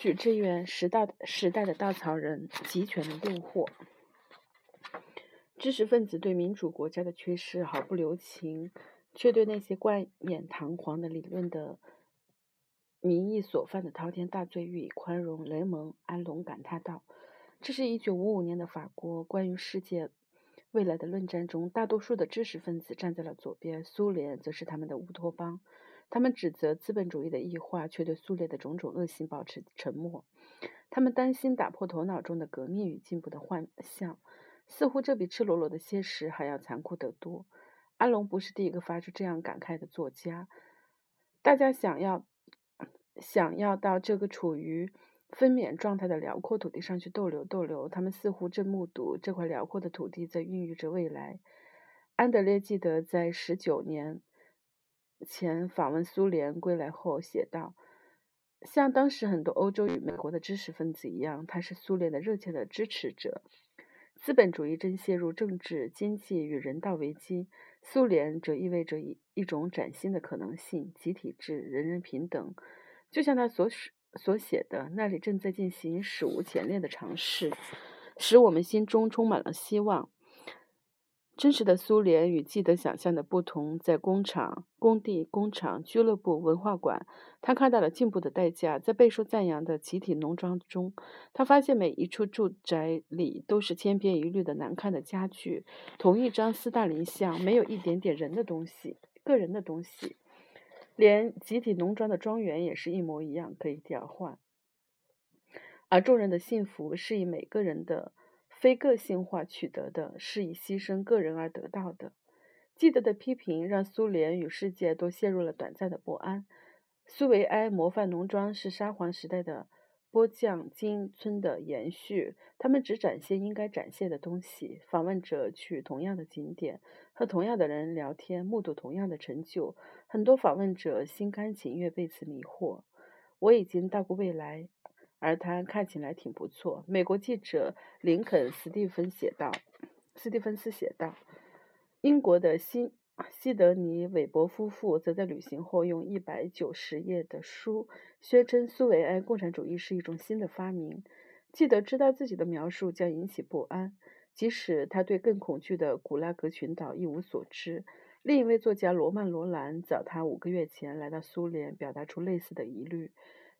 许志远时代时代的稻草人，集权的诱惑。知识分子对民主国家的缺失毫不留情，却对那些冠冕堂皇的理论的民意所犯的滔天大罪予以宽容。雷蒙·安龙感叹道：“这是一九五五年的法国关于世界未来的论战中，大多数的知识分子站在了左边，苏联则是他们的乌托邦。他们指责资本主义的异化，却对苏联的种种恶行保持沉默。他们担心打破头脑中的革命与进步的幻象。”似乎这比赤裸裸的现实还要残酷得多。安龙不是第一个发出这样感慨的作家。大家想要想要到这个处于分娩状态的辽阔土地上去逗留逗留，他们似乎正目睹这块辽阔的土地在孕育着未来。安德烈记得在十九年前访问苏联归来后写道：“像当时很多欧洲与美国的知识分子一样，他是苏联的热切的支持者。”资本主义正陷入政治、经济与人道危机，苏联则意味着一一种崭新的可能性——集体制、人人平等。就像他所所写的，那里正在进行史无前例的尝试，使我们心中充满了希望。真实的苏联与记得想象的不同，在工厂、工地、工厂、俱乐部、文化馆，他看到了进步的代价。在备受赞扬的集体农庄中，他发现每一处住宅里都是千篇一律的难看的家具，同一张斯大林像，没有一点点人的东西，个人的东西。连集体农庄的庄园也是一模一样，可以调换。而众人的幸福是以每个人的。非个性化取得的，是以牺牲个人而得到的。记得的批评让苏联与世界都陷入了短暂的不安。苏维埃模范农庄是沙皇时代的波将金村的延续，他们只展现应该展现的东西。访问者去同样的景点，和同样的人聊天，目睹同样的成就。很多访问者心甘情愿被此迷惑。我已经到过未来。而他看起来挺不错。美国记者林肯·斯蒂芬写道：“斯蒂芬斯写道，英国的西西德尼·韦伯夫妇则在旅行后用一百九十页的书宣称苏维埃共产主义是一种新的发明。记得知道自己的描述将引起不安，即使他对更恐惧的古拉格群岛一无所知。另一位作家罗曼·罗兰早他五个月前来到苏联，表达出类似的疑虑。”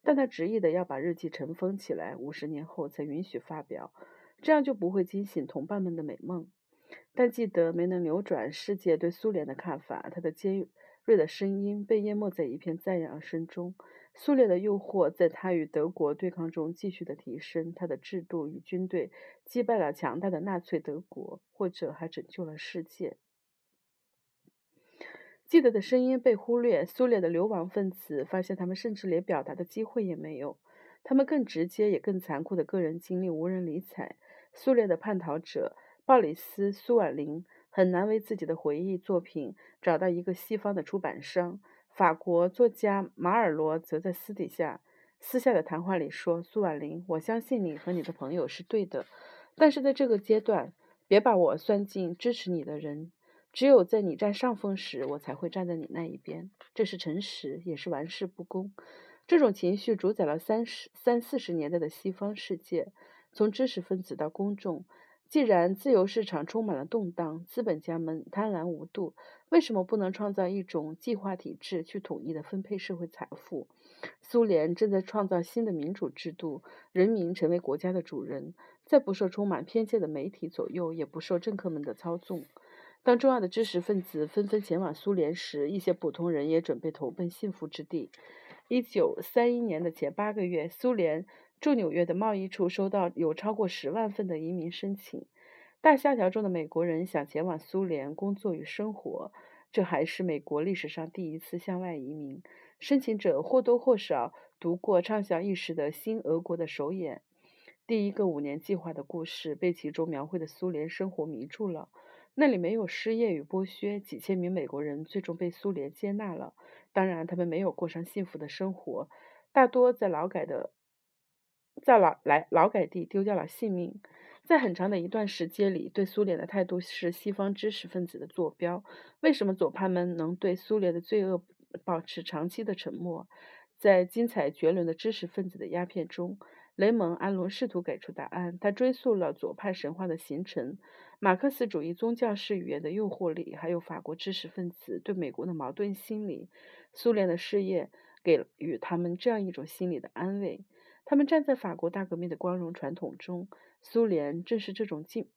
但他执意的要把日记尘封起来，五十年后才允许发表，这样就不会惊醒同伴们的美梦。但记得没能扭转世界对苏联的看法，他的尖锐的声音被淹没在一片赞扬声中。苏联的诱惑在他与德国对抗中继续的提升，他的制度与军队击败了强大的纳粹德国，或者还拯救了世界。记得的声音被忽略。苏联的流亡分子发现，他们甚至连表达的机会也没有。他们更直接也更残酷的个人经历无人理睬。苏联的叛逃者鲍里斯·苏瓦林很难为自己的回忆作品找到一个西方的出版商。法国作家马尔罗则在私底下、私下的谈话里说：“苏瓦林，我相信你和你的朋友是对的，但是在这个阶段，别把我算进支持你的人。”只有在你占上风时，我才会站在你那一边。这是诚实，也是玩世不恭。这种情绪主宰了三十三四十年代的西方世界，从知识分子到公众。既然自由市场充满了动荡，资本家们贪婪无度，为什么不能创造一种计划体制去统一的分配社会财富？苏联正在创造新的民主制度，人民成为国家的主人，再不受充满偏见的媒体左右，也不受政客们的操纵。当重要的知识分子纷纷前往苏联时，一些普通人也准备投奔幸福之地。一九三一年的前八个月，苏联驻纽约的贸易处收到有超过十万份的移民申请。大萧条中的美国人想前往苏联工作与生活，这还是美国历史上第一次向外移民。申请者或多或少读过畅销一时的《新俄国的首演》，第一个五年计划的故事被其中描绘的苏联生活迷住了。那里没有失业与剥削，几千名美国人最终被苏联接纳了。当然，他们没有过上幸福的生活，大多在劳改的在劳来劳改地丢掉了性命。在很长的一段时间里，对苏联的态度是西方知识分子的坐标。为什么左派们能对苏联的罪恶保持长期的沉默？在精彩绝伦的知识分子的鸦片中，雷蒙·安伦试图给出答案。他追溯了左派神话的形成、马克思主义宗教式语言的诱惑力，还有法国知识分子对美国的矛盾心理。苏联的事业给予他们这样一种心理的安慰：他们站在法国大革命的光荣传统中，苏联正是这种进，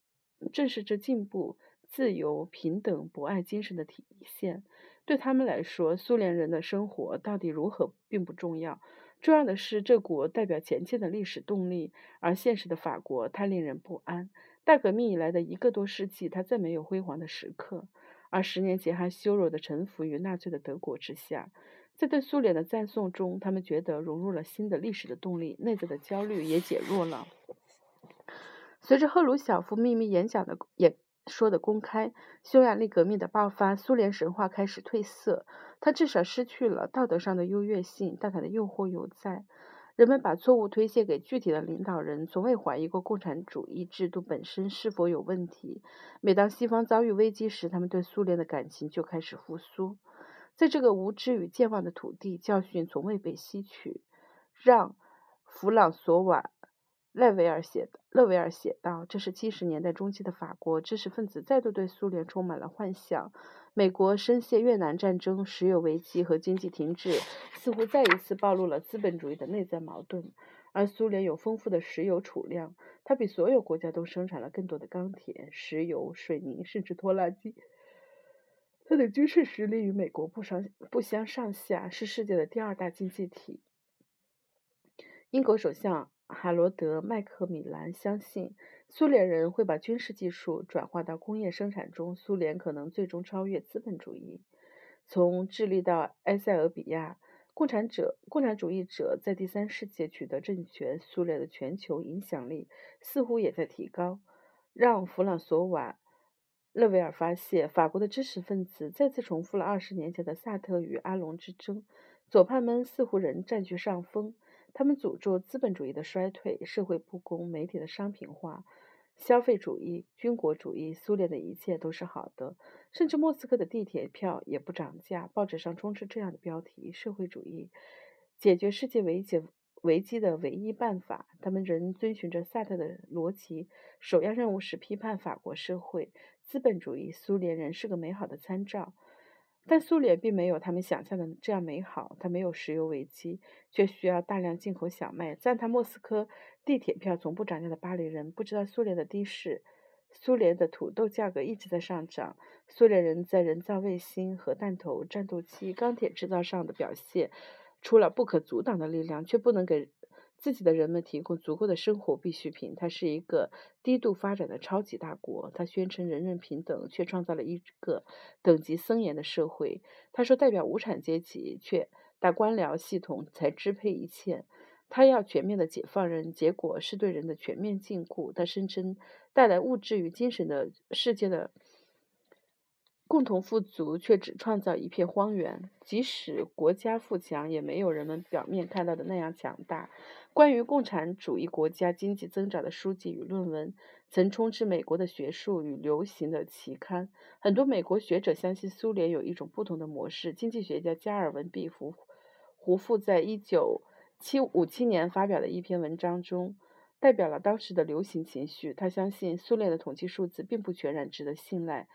正是这进步。自由、平等、博爱精神的体现，对他们来说，苏联人的生活到底如何并不重要。重要的是，这国代表前进的历史动力，而现实的法国太令人不安。大革命以来的一个多世纪，它再没有辉煌的时刻，而十年前还羞辱的臣服于纳粹的德国之下，在对苏联的赞颂中，他们觉得融入了新的历史的动力，内在的焦虑也减弱了。随着赫鲁晓夫秘密演讲的演。说的公开，匈牙利革命的爆发，苏联神话开始褪色，它至少失去了道德上的优越性，但它的诱惑犹在。人们把错误推卸给具体的领导人，从未怀疑过共产主义制度本身是否有问题。每当西方遭遇危机时，他们对苏联的感情就开始复苏。在这个无知与健忘的土地，教训从未被吸取。让·弗朗索瓦。勒维尔写的，勒维尔写道：“这是七十年代中期的法国知识分子再度对苏联充满了幻想。美国深陷越南战争、石油危机和经济停滞，似乎再一次暴露了资本主义的内在矛盾。而苏联有丰富的石油储量，它比所有国家都生产了更多的钢铁、石油、水泥，甚至拖拉机。它的军事实力与美国不相不相上下，是世界的第二大经济体。”英国首相。哈罗德·麦克米兰相信，苏联人会把军事技术转化到工业生产中。苏联可能最终超越资本主义。从智利到埃塞俄比亚，共产者、共产主义者在第三世界取得政权，苏联的全球影响力似乎也在提高。让·弗朗索瓦·勒维尔发现，法国的知识分子再次重复了二十年前的萨特与阿隆之争。左派们似乎仍占据上风。他们诅咒资本主义的衰退、社会不公、媒体的商品化、消费主义、军国主义。苏联的一切都是好的，甚至莫斯科的地铁票也不涨价。报纸上充斥这样的标题：“社会主义解决世界危机危机的唯一办法。”他们仍遵循着萨特的逻辑，首要任务是批判法国社会资本主义。苏联人是个美好的参照。但苏联并没有他们想象的这样美好，它没有石油危机，却需要大量进口小麦。赞叹莫斯科地铁票从不涨价的巴黎人不知道苏联的的士，苏联的土豆价格一直在上涨。苏联人在人造卫星、核弹头、战斗机、钢铁制造上的表现，出了不可阻挡的力量，却不能给。自己的人们提供足够的生活必需品。它是一个低度发展的超级大国。它宣称人人平等，却创造了一个等级森严的社会。他说代表无产阶级，却大官僚系统才支配一切。他要全面的解放人，结果是对人的全面禁锢。他声称带来物质与精神的世界的。共同富足，却只创造一片荒原。即使国家富强，也没有人们表面看到的那样强大。关于共产主义国家经济增长的书籍与论文，曾充斥美国的学术与流行的期刊。很多美国学者相信苏联有一种不同的模式。经济学家加尔文·毕福胡夫在一九七五七年发表的一篇文章中，代表了当时的流行情绪。他相信苏联的统计数字并不全然值得信赖。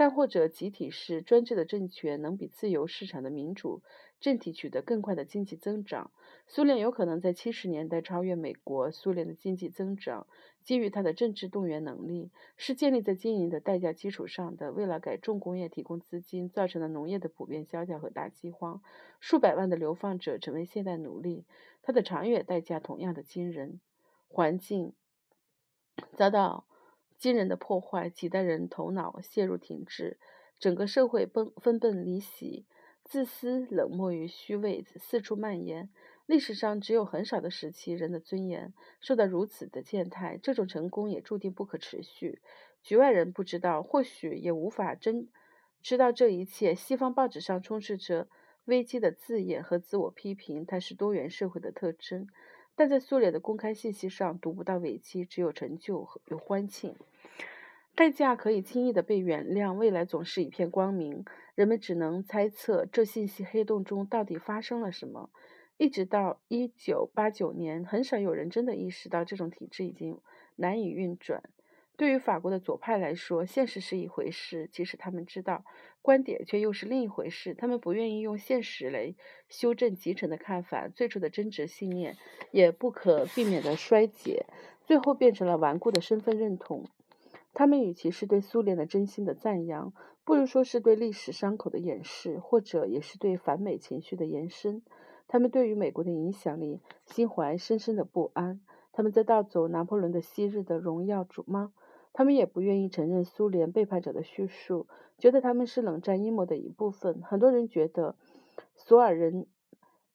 但或者集体式专制的政权能比自由市场的民主政体取得更快的经济增长。苏联有可能在七十年代超越美国。苏联的经济增长基于它的政治动员能力，是建立在经营的代价基础上的。为了给重工业提供资金，造成了农业的普遍萧条和大饥荒，数百万的流放者成为现代奴隶。它的长远代价同样的惊人。环境遭到。惊人的破坏，几代人头脑陷入停滞，整个社会奔分崩离析，自私、冷漠与虚伪四处蔓延。历史上只有很少的时期，人的尊严受到如此的践踏。这种成功也注定不可持续。局外人不知道，或许也无法真知道这一切。西方报纸上充斥着危机的字眼和自我批评，它是多元社会的特征。但在苏联的公开信息上读不到危机，只有成就和有欢庆。代价可以轻易的被原谅，未来总是一片光明。人们只能猜测这信息黑洞中到底发生了什么。一直到一九八九年，很少有人真的意识到这种体制已经难以运转。对于法国的左派来说，现实是一回事，即使他们知道，观点却又是另一回事。他们不愿意用现实来修正集成的看法，最初的真实信念也不可避免的衰竭，最后变成了顽固的身份认同。他们与其是对苏联的真心的赞扬，不如说是对历史伤口的掩饰，或者也是对反美情绪的延伸。他们对于美国的影响力心怀深深的不安。他们在盗走拿破仑的昔日的荣耀主吗？他们也不愿意承认苏联背叛者的叙述，觉得他们是冷战阴谋的一部分。很多人觉得，索尔仁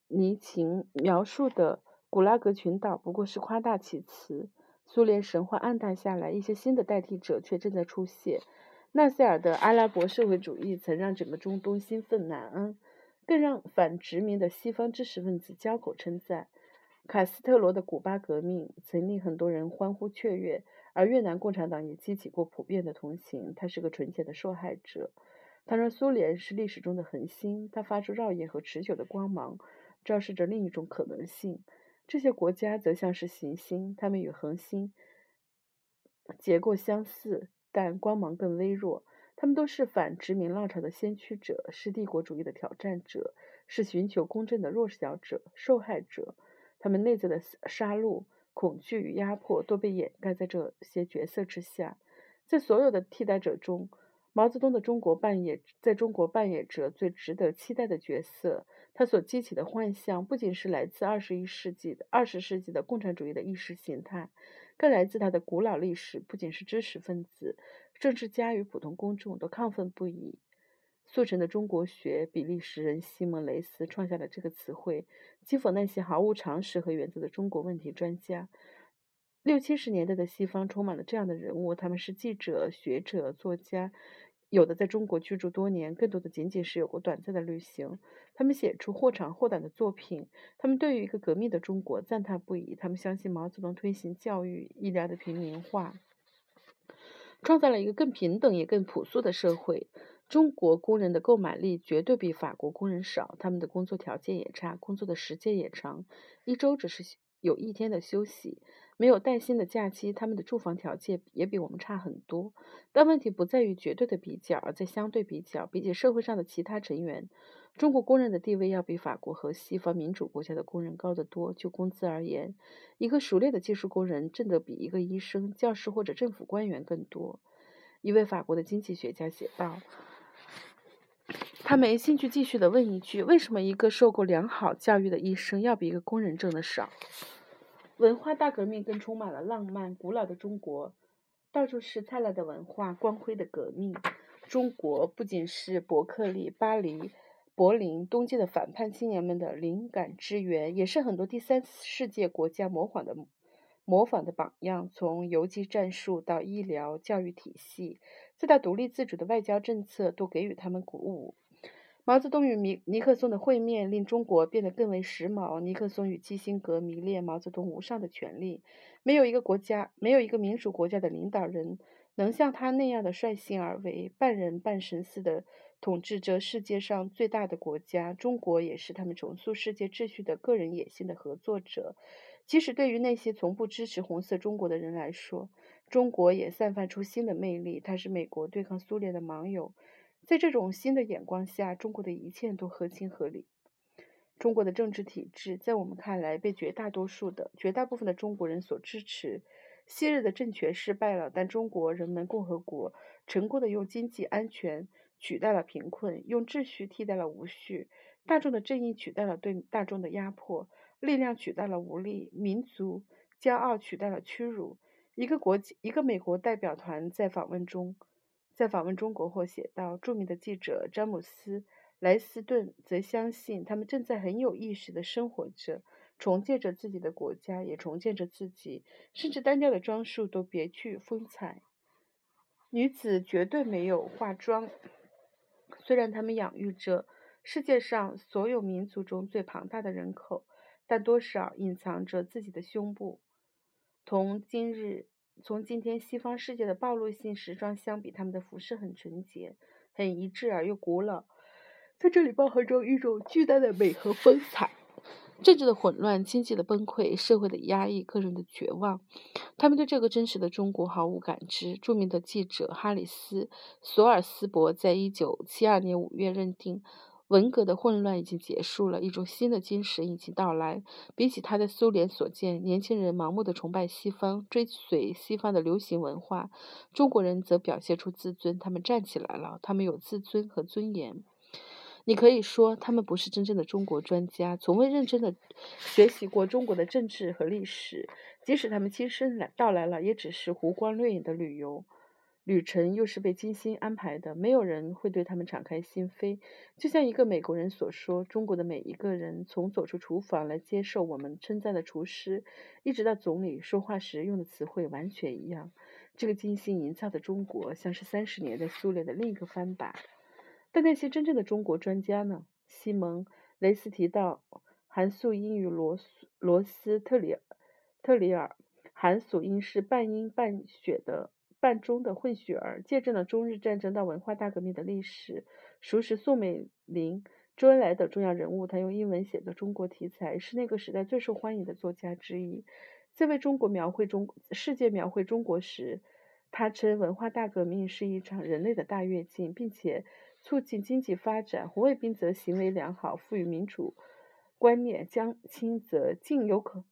尼琴描述的古拉格群岛不过是夸大其词。苏联神话暗淡下来，一些新的代替者却正在出现。纳赛尔的阿拉伯社会主义曾让整个中东兴奋难安，更让反殖民的西方知识分子交口称赞。卡斯特罗的古巴革命曾令很多人欢呼雀跃。而越南共产党也激起过普遍的同情，他是个纯洁的受害者。他说苏联是历史中的恒星，它发出耀眼和持久的光芒，昭示着另一种可能性。这些国家则像是行星，它们与恒星结构相似，但光芒更微弱。他们都是反殖民浪潮的先驱者，是帝国主义的挑战者，是寻求公正的弱小者、受害者。他们内在的杀戮。恐惧与压迫都被掩盖在这些角色之下，在所有的替代者中，毛泽东的中国扮演在中国扮演着最值得期待的角色。他所激起的幻象，不仅是来自二十一世纪的二十世纪的共产主义的意识形态，更来自他的古老历史。不仅是知识分子、政治家与普通公众都亢奋不已。速成的中国学，比利时人西蒙·雷斯创下了这个词汇，讥讽那些毫无常识和原则的中国问题专家。六七十年代的西方充满了这样的人物，他们是记者、学者、作家，有的在中国居住多年，更多的仅仅是有过短暂的旅行。他们写出或长或短的作品，他们对于一个革命的中国赞叹不已。他们相信毛泽东推行教育、医疗的平民化，创造了一个更平等也更朴素的社会。中国工人的购买力绝对比法国工人少，他们的工作条件也差，工作的时间也长，一周只是有一天的休息，没有带薪的假期，他们的住房条件也比我们差很多。但问题不在于绝对的比较，而在相对比较。比起社会上的其他成员，中国工人的地位要比法国和西方民主国家的工人高得多。就工资而言，一个熟练的技术工人挣得比一个医生、教师或者政府官员更多。一位法国的经济学家写道。他没兴趣继续的问一句：为什么一个受过良好教育的医生要比一个工人挣的少？文化大革命更充满了浪漫。古老的中国，到处是灿烂的文化，光辉的革命。中国不仅是伯克利、巴黎、柏林、东京的反叛青年们的灵感之源，也是很多第三世界国家模仿的模仿的榜样。从游击战术到医疗、教育体系，再到独立自主的外交政策，都给予他们鼓舞。毛泽东与尼尼克松的会面令中国变得更为时髦。尼克松与基辛格迷恋毛泽东无上的权力。没有一个国家，没有一个民主国家的领导人能像他那样的率性而为，半人半神似的统治着世界上最大的国家。中国也是他们重塑世界秩序的个人野心的合作者。即使对于那些从不支持红色中国的人来说，中国也散发出新的魅力。它是美国对抗苏联的盟友。在这种新的眼光下，中国的一切都合情合理。中国的政治体制在我们看来被绝大多数的、绝大部分的中国人所支持。昔日的政权失败了，但中国人民共和国成功的用经济安全取代了贫困，用秩序替代了无序，大众的正义取代了对大众的压迫，力量取代了无力，民族骄傲取代了屈辱。一个国际一个美国代表团在访问中。在访问中国后写道：“著名的记者詹姆斯·莱斯顿则相信，他们正在很有意识地生活着，重建着自己的国家，也重建着自己，甚至单调的装束都别具风采。女子绝对没有化妆，虽然他们养育着世界上所有民族中最庞大的人口，但多少隐藏着自己的胸部。同今日。”从今天西方世界的暴露性时装相比，他们的服饰很纯洁、很一致而又古老，在这里包含着一种巨大的美和风采。政治的混乱、经济的崩溃、社会的压抑、个人的绝望，他们对这个真实的中国毫无感知。著名的记者哈里斯·索尔斯伯在一九七二年五月认定。文革的混乱已经结束了，一种新的精神已经到来。比起他在苏联所见，年轻人盲目的崇拜西方，追随西方的流行文化；中国人则表现出自尊，他们站起来了，他们有自尊和尊严。你可以说，他们不是真正的中国专家，从未认真的学习过中国的政治和历史。即使他们亲身来到来了，也只是湖光掠影的旅游。旅程又是被精心安排的，没有人会对他们敞开心扉。就像一个美国人所说：“中国的每一个人，从走出厨房来接受我们称赞的厨师，一直到总理说话时用的词汇完全一样。”这个精心营造的中国，像是三十年代苏联的另一个翻版。但那些真正的中国专家呢？西蒙·雷斯提到，韩素英与罗罗斯特里特里尔，韩素英是半阴半血的。半中的混血儿，见证了中日战争到文化大革命的历史，熟识宋美龄、周恩来等重要人物。他用英文写作中国题材，是那个时代最受欢迎的作家之一。在为中国描绘中世界描绘中国时，他称文化大革命是一场人类的大跃进，并且促进经济发展。胡卫兵则行为良好，赋予民主观念。江青则尽有可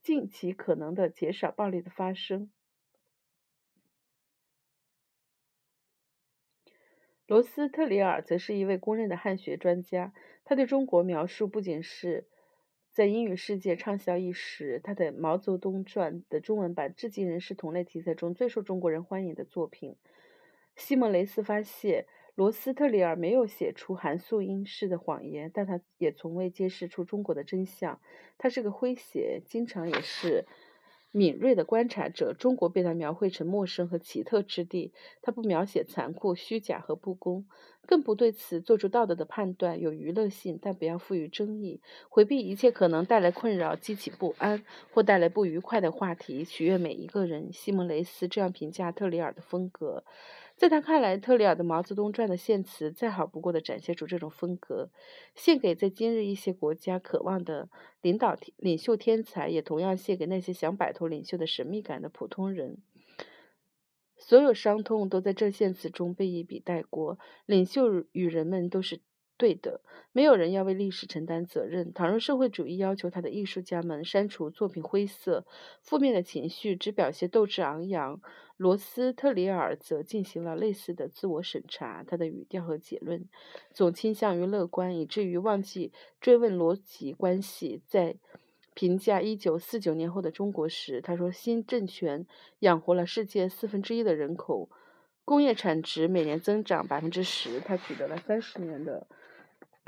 尽其可能的减少暴力的发生。罗斯特里尔则是一位公认的汉学专家，他对中国描述不仅是在英语世界畅销一时，他的《毛泽东传》的中文版至今仍是同类题材中最受中国人欢迎的作品。西蒙雷斯发现，罗斯特里尔没有写出韩素英式的谎言，但他也从未揭示出中国的真相。他是个诙谐，经常也是。敏锐的观察者，中国被他描绘成陌生和奇特之地。他不描写残酷、虚假和不公，更不对此做出道德的判断。有娱乐性，但不要赋予争议，回避一切可能带来困扰、激起不安或带来不愉快的话题，取悦每一个人。西蒙雷斯这样评价特里尔的风格。在他看来，特里尔的《毛泽东传》的献词再好不过的展现出这种风格，献给在今日一些国家渴望的领导领袖天才，也同样献给那些想摆脱领袖的神秘感的普通人。所有伤痛都在这献词中被一笔带过。领袖与人们都是。对的，没有人要为历史承担责任。倘若社会主义要求他的艺术家们删除作品灰色、负面的情绪，只表现斗志昂扬，罗斯特里尔则进行了类似的自我审查。他的语调和结论总倾向于乐观，以至于忘记追问逻辑关系。在评价一九四九年后的中国时，他说：“新政权养活了世界四分之一的人口，工业产值每年增长百分之十。他取得了三十年的。”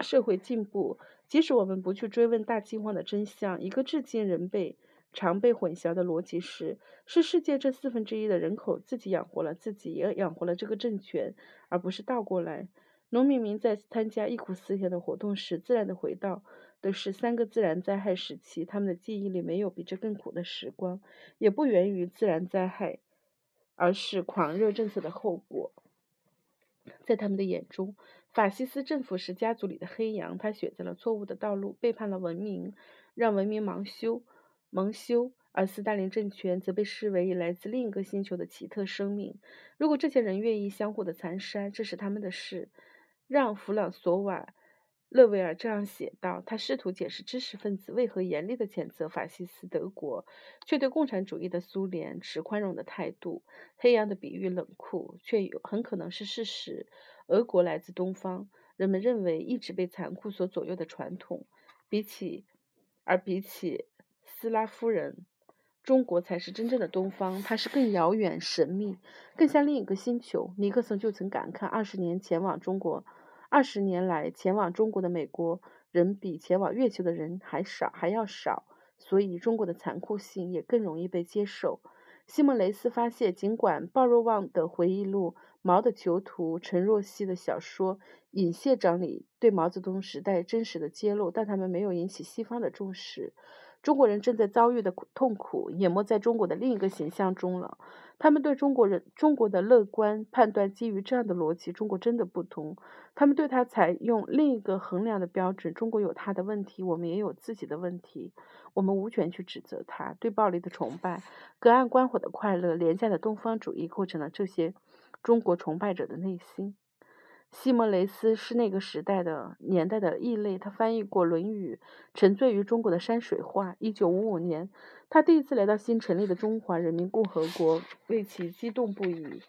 社会进步，即使我们不去追问大饥荒的真相，一个至今仍被常被混淆的逻辑是：是世界这四分之一的人口自己养活了自己，也养活了这个政权，而不是倒过来。农民们在参加忆苦思甜的活动时，自然的回到的是三个自然灾害时期，他们的记忆里没有比这更苦的时光，也不源于自然灾害，而是狂热政策的后果。在他们的眼中，法西斯政府是家族里的黑羊，他选择了错误的道路，背叛了文明，让文明蒙羞。蒙羞。而斯大林政权则被视为来自另一个星球的奇特生命。如果这些人愿意相互的残杀，这是他们的事。让·弗朗索瓦。勒维尔这样写道：“他试图解释知识分子为何严厉地谴责法西斯德国，却对共产主义的苏联持宽容的态度。黑羊的比喻冷酷，却有很可能是事实。俄国来自东方，人们认为一直被残酷所左右的传统。比起而比起斯拉夫人，中国才是真正的东方。它是更遥远、神秘，更像另一个星球。尼克松就曾感慨：二十年前往中国。”二十年来，前往中国的美国人比前往月球的人还少，还要少，所以中国的残酷性也更容易被接受。西蒙雷斯发现，尽管鲍若望的回忆录《毛的囚徒》、陈若曦的小说《尹县长》里对毛泽东时代真实的揭露，但他们没有引起西方的重视。中国人正在遭遇的痛苦淹没在中国的另一个形象中了。他们对中国人中国的乐观判断基于这样的逻辑：中国真的不同。他们对他采用另一个衡量的标准：中国有他的问题，我们也有自己的问题。我们无权去指责他。对暴力的崇拜、隔岸观火的快乐、廉价的东方主义，构成了这些中国崇拜者的内心。西蒙·雷斯是那个时代的年代的异类。他翻译过《论语》，沉醉于中国的山水画。一九五五年，他第一次来到新成立的中华人民共和国，为其激动不已。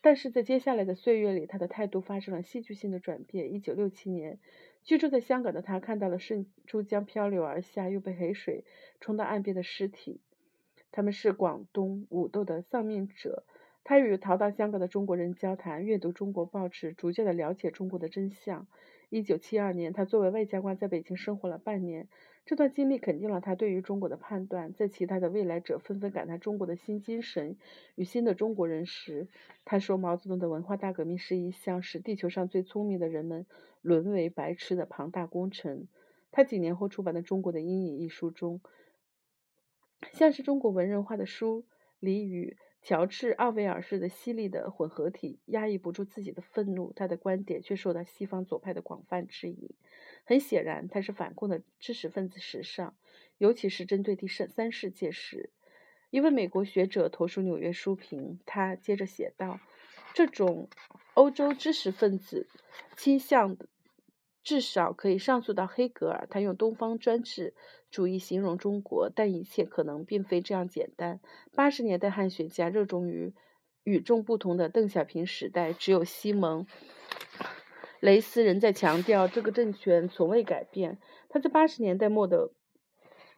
但是在接下来的岁月里，他的态度发生了戏剧性的转变。一九六七年，居住在香港的他看到了顺珠江漂流而下又被海水冲到岸边的尸体，他们是广东武斗的丧命者。他与逃到香港的中国人交谈，阅读中国报纸，逐渐的了解中国的真相。一九七二年，他作为外交官在北京生活了半年。这段经历肯定了他对于中国的判断。在其他的未来者纷纷感叹中国的新精神与新的中国人时，他说：“毛泽东的文化大革命是一项使地球上最聪明的人们沦为白痴的庞大工程。”他几年后出版的《中国的阴影》一书中，像是中国文人画的书里与。乔治·奥威尔式的犀利的混合体压抑不住自己的愤怒，他的观点却受到西方左派的广泛质疑。很显然，他是反共的知识分子时尚，尤其是针对第三世界时。一位美国学者投书纽约书评，他接着写道：“这种欧洲知识分子倾向。”至少可以上诉到黑格尔，他用东方专制主义形容中国，但一切可能并非这样简单。八十年代汉学家热衷于与众不同的邓小平时代，只有西蒙·雷斯仍在强调这个政权从未改变。他在八十年代末的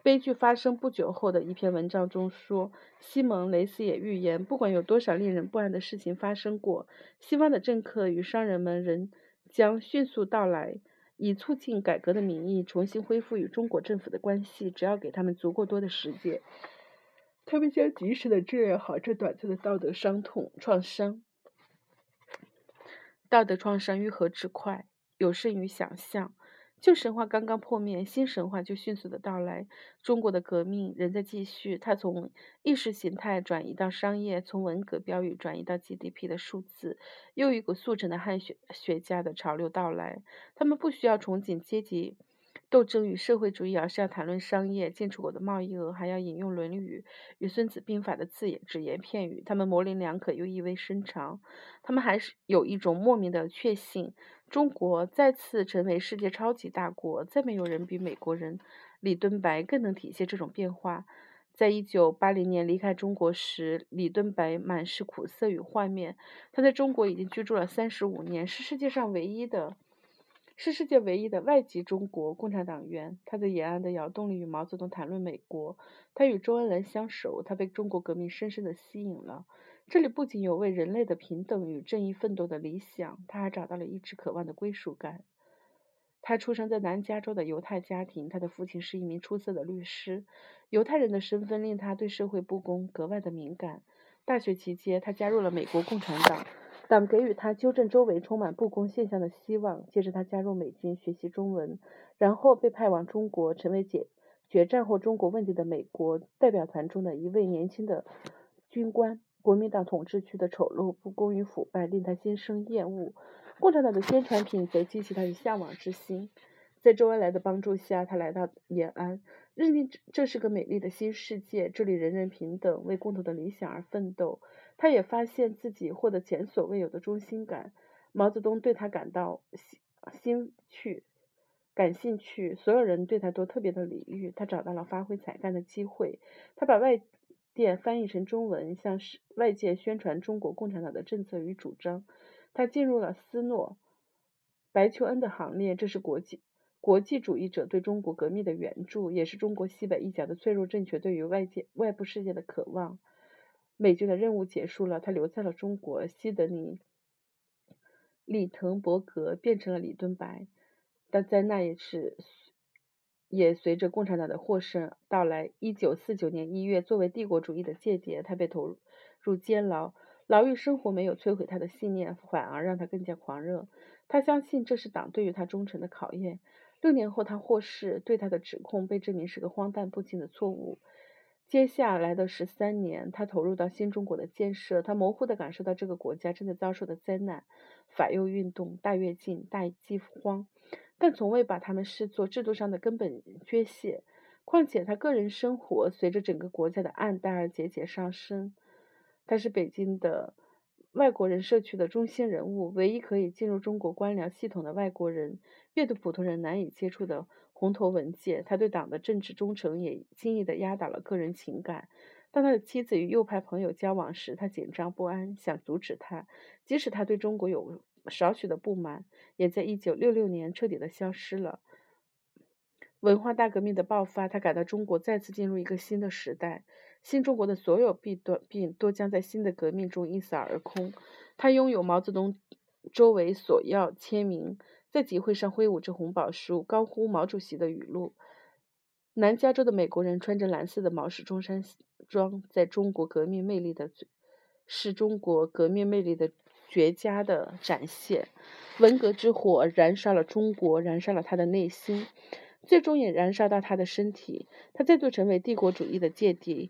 悲剧发生不久后的一篇文章中说：“西蒙·雷斯也预言，不管有多少令人不安的事情发生过，西方的政客与商人们仍将迅速到来。”以促进改革的名义重新恢复与中国政府的关系，只要给他们足够多的时间，他们将及时的治愈好这短暂的道德伤痛创伤。道德创伤愈合之快，有甚于想象。旧神话刚刚破灭，新神话就迅速的到来。中国的革命仍在继续，它从意识形态转移到商业，从文革标语转移到 GDP 的数字。又一股速成的汉学学家的潮流到来，他们不需要憧憬阶级斗争与社会主义，而是要谈论商业、进出口的贸易额，还要引用《论语》与《孙子兵法》的字眼、只言片语。他们模棱两可又意味深长，他们还是有一种莫名的确信。中国再次成为世界超级大国，再没有人比美国人李敦白更能体现这种变化。在一九八零年离开中国时，李敦白满是苦涩与幻灭。他在中国已经居住了三十五年，是世界上唯一的，是世界唯一的外籍中国共产党员。他在延安的窑洞里与毛泽东谈论美国，他与周恩来相熟，他被中国革命深深的吸引了。这里不仅有为人类的平等与正义奋斗的理想，他还找到了一直渴望的归属感。他出生在南加州的犹太家庭，他的父亲是一名出色的律师。犹太人的身份令他对社会不公格外的敏感。大学期间，他加入了美国共产党，党给予他纠正周围充满不公现象的希望。接着，他加入美军学习中文，然后被派往中国，成为解决战后中国问题的美国代表团中的一位年轻的军官。国民党统治区的丑陋、不公与腐败令他心生厌恶，共产党的宣传品则激起他的向往之心。在周恩来的帮助下，他来到延安，认定这是个美丽的新世界，这里人人平等，为共同的理想而奋斗。他也发现自己获得前所未有的中心感。毛泽东对他感到兴兴趣、感兴趣，所有人对他都特别的礼遇。他找到了发挥才干的机会。他把外。电翻译成中文，向外界宣传中国共产党的政策与主张。他进入了斯诺、白求恩的行列，这是国际国际主义者对中国革命的援助，也是中国西北一角的脆弱政权对于外界外部世界的渴望。美军的任务结束了，他留在了中国。西德尼·里滕伯格变成了李敦白，但在那一次。也随着共产党的获胜到来，一九四九年一月，作为帝国主义的间谍，他被投入监牢。牢狱生活没有摧毁他的信念，反而让他更加狂热。他相信这是党对于他忠诚的考验。六年后他获释，对他的指控被证明是个荒诞不经的错误。接下来的十三年，他投入到新中国的建设。他模糊地感受到这个国家正在遭受的灾难：法右运动、大跃进、大饥荒，但从未把他们视作制度上的根本缺陷。况且，他个人生活随着整个国家的暗淡而节节上升。他是北京的外国人社区的中心人物，唯一可以进入中国官僚系统的外国人，阅读普通人难以接触的。红头文件，他对党的政治忠诚也轻易地压倒了个人情感。当他的妻子与右派朋友交往时，他紧张不安，想阻止他。即使他对中国有少许的不满，也在1966年彻底的消失了。文化大革命的爆发，他感到中国再次进入一个新的时代，新中国的所有弊端病都将在新的革命中一扫而空。他拥有毛泽东周围索要签名。在集会上挥舞着红宝书，高呼毛主席的语录。南加州的美国人穿着蓝色的毛氏中山装，在中国革命魅力的，是中国革命魅力的绝佳的展现。文革之火燃烧了中国，燃烧了他的内心，最终也燃烧到他的身体。他再度成为帝国主义的间谍，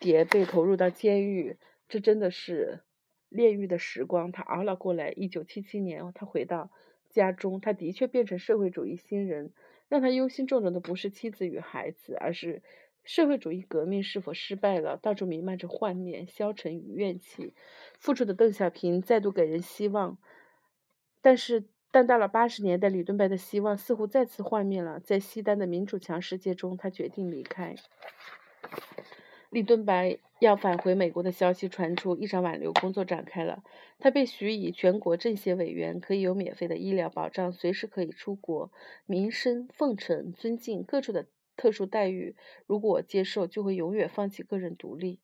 谍被投入到监狱。这真的是炼狱的时光，他熬了过来。一九七七年，他回到。家中，他的确变成社会主义新人。让他忧心忡忡的不是妻子与孩子，而是社会主义革命是否失败了。到处弥漫着幻灭、消沉与怨气。复出的邓小平再度给人希望，但是，但到了八十年代，李敦白的希望似乎再次幻灭了。在西单的民主墙世界中，他决定离开。李敦白要返回美国的消息传出，一场挽留工作展开了。他被许以全国政协委员，可以有免费的医疗保障，随时可以出国，民生奉承、尊敬各处的特殊待遇。如果我接受，就会永远放弃个人独立。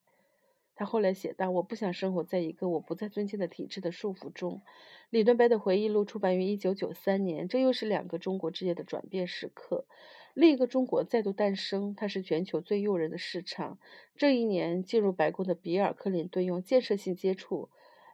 他后来写道：“我不想生活在一个我不再尊敬的体制的束缚中。”李敦白的回忆录出版于一九九三年，这又是两个中国之夜的转变时刻。另一个中国再度诞生，它是全球最诱人的市场。这一年进入白宫的比尔·克林顿用建设性接触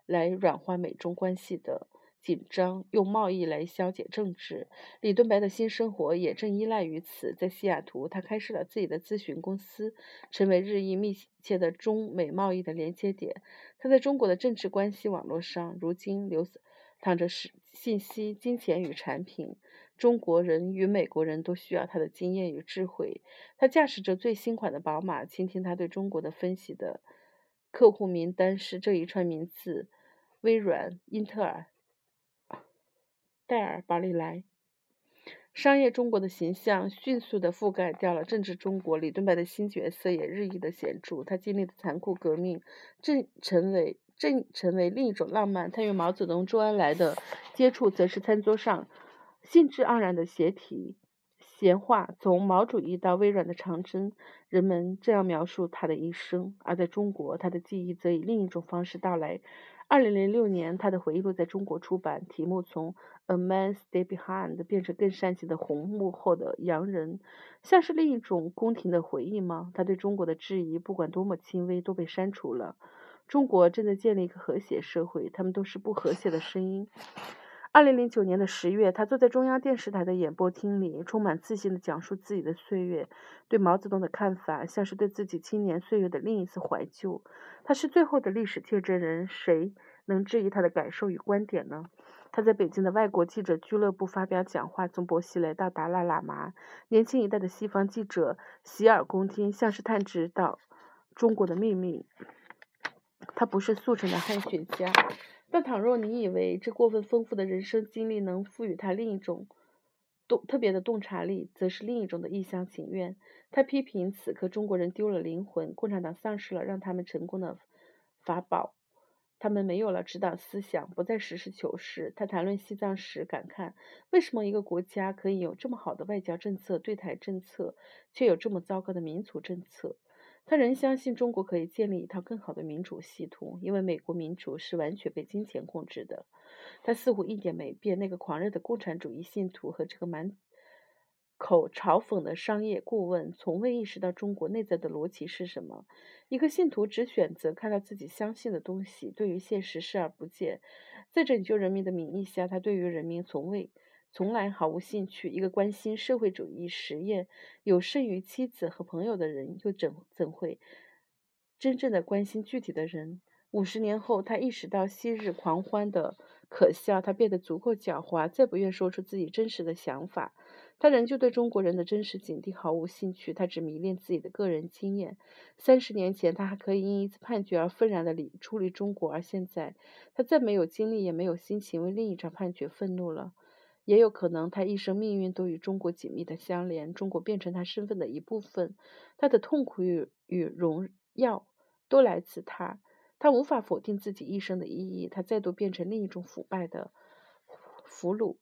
来软化美中关系的紧张，用贸易来消解政治。李敦白的新生活也正依赖于此。在西雅图，他开设了自己的咨询公司，成为日益密切的中美贸易的连接点。他在中国的政治关系网络上，如今流淌着是信息、金钱与产品。中国人与美国人都需要他的经验与智慧。他驾驶着最新款的宝马，倾听他对中国的分析的客户名单是这一串名字：微软、英特尔、戴尔、宝丽来。商业中国的形象迅速地覆盖掉了政治中国。李敦白的新角色也日益的显著。他经历的残酷革命正成为正成为另一种浪漫。他与毛泽东、周恩来的接触，则是餐桌上。兴致盎然的斜题闲话，从毛主义到微软的长征，人们这样描述他的一生；而在中国，他的记忆则以另一种方式到来。二零零六年，他的回忆录在中国出版，题目从《A Man Stay Behind》变成更煽情的《红幕后的洋人》，像是另一种宫廷的回忆吗？他对中国的质疑，不管多么轻微，都被删除了。中国正在建立一个和谐社会，他们都是不和谐的声音。二零零九年的十月，他坐在中央电视台的演播厅里，充满自信地讲述自己的岁月，对毛泽东的看法，像是对自己青年岁月的另一次怀旧。他是最后的历史见证人，谁能质疑他的感受与观点呢？他在北京的外国记者俱乐部发表讲话，从伯希雷到达赖喇嘛，年轻一代的西方记者洗耳恭听，像是探知到中国的秘密。他不是速成的汉学家。但倘若你以为这过分丰富的人生经历能赋予他另一种洞特别的洞察力，则是另一种的一厢情愿。他批评此刻中国人丢了灵魂，共产党丧失了让他们成功的法宝，他们没有了指导思想，不再实事求是。他谈论西藏时感叹：为什么一个国家可以有这么好的外交政策、对台政策，却有这么糟糕的民族政策？他仍相信中国可以建立一套更好的民主系统，因为美国民主是完全被金钱控制的。他似乎一点没变，那个狂热的共产主义信徒和这个满口嘲讽的商业顾问，从未意识到中国内在的逻辑是什么。一个信徒只选择看到自己相信的东西，对于现实视而不见。在拯救人民的名义下，他对于人民从未从来毫无兴趣。一个关心社会主义实验、有剩余妻子和朋友的人，又怎怎会真正的关心具体的人？五十年后，他意识到昔日狂欢的可笑，他变得足够狡猾，再不愿说出自己真实的想法。他仍旧对中国人的真实境地毫无兴趣，他只迷恋自己的个人经验。三十年前，他还可以因一次判决而愤然地离出离中国，而现在，他再没有精力，也没有心情为另一场判决愤怒了。也有可能，他一生命运都与中国紧密的相连，中国变成他身份的一部分，他的痛苦与与荣耀都来自他。他无法否定自己一生的意义，他再度变成另一种腐败的俘虏。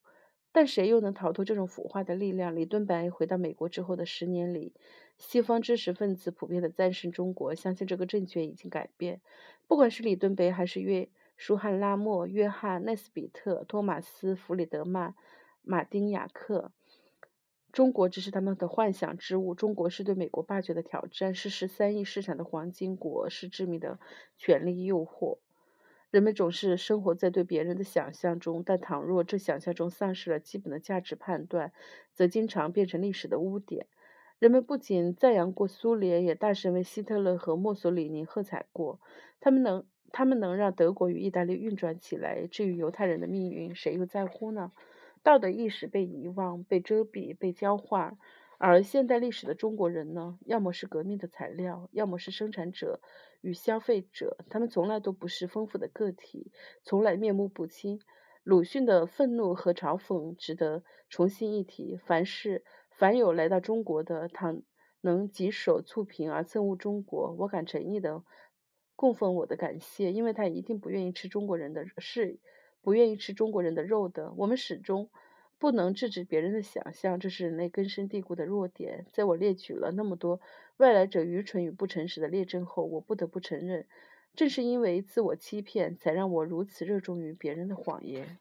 但谁又能逃脱这种腐化的力量？李敦白回到美国之后的十年里，西方知识分子普遍的赞声中国，相信这个政权已经改变。不管是李敦白，还是约舒汉拉莫、约翰奈斯比特、托马斯弗里德曼、马丁雅克，中国只是他们的幻想之物。中国是对美国霸权的挑战，是十三亿市场的黄金国，是致命的权力诱惑。人们总是生活在对别人的想象中，但倘若这想象中丧失了基本的价值判断，则经常变成历史的污点。人们不仅赞扬过苏联，也大声为希特勒和墨索里尼喝彩过。他们能，他们能让德国与意大利运转起来。至于犹太人的命运，谁又在乎呢？道德意识被遗忘、被遮蔽、被焦化。而现代历史的中国人呢？要么是革命的材料，要么是生产者与消费者。他们从来都不是丰富的个体，从来面目不清。鲁迅的愤怒和嘲讽值得重新一提。凡是凡有来到中国的，他能举手促贫而憎恶中国，我敢诚意的供奉我的感谢，因为他一定不愿意吃中国人的是不愿意吃中国人的肉的。我们始终。不能制止别人的想象，这是人类根深蒂固的弱点。在我列举了那么多外来者愚蠢与不诚实的例证后，我不得不承认，正是因为自我欺骗，才让我如此热衷于别人的谎言。